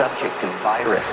subject to virus.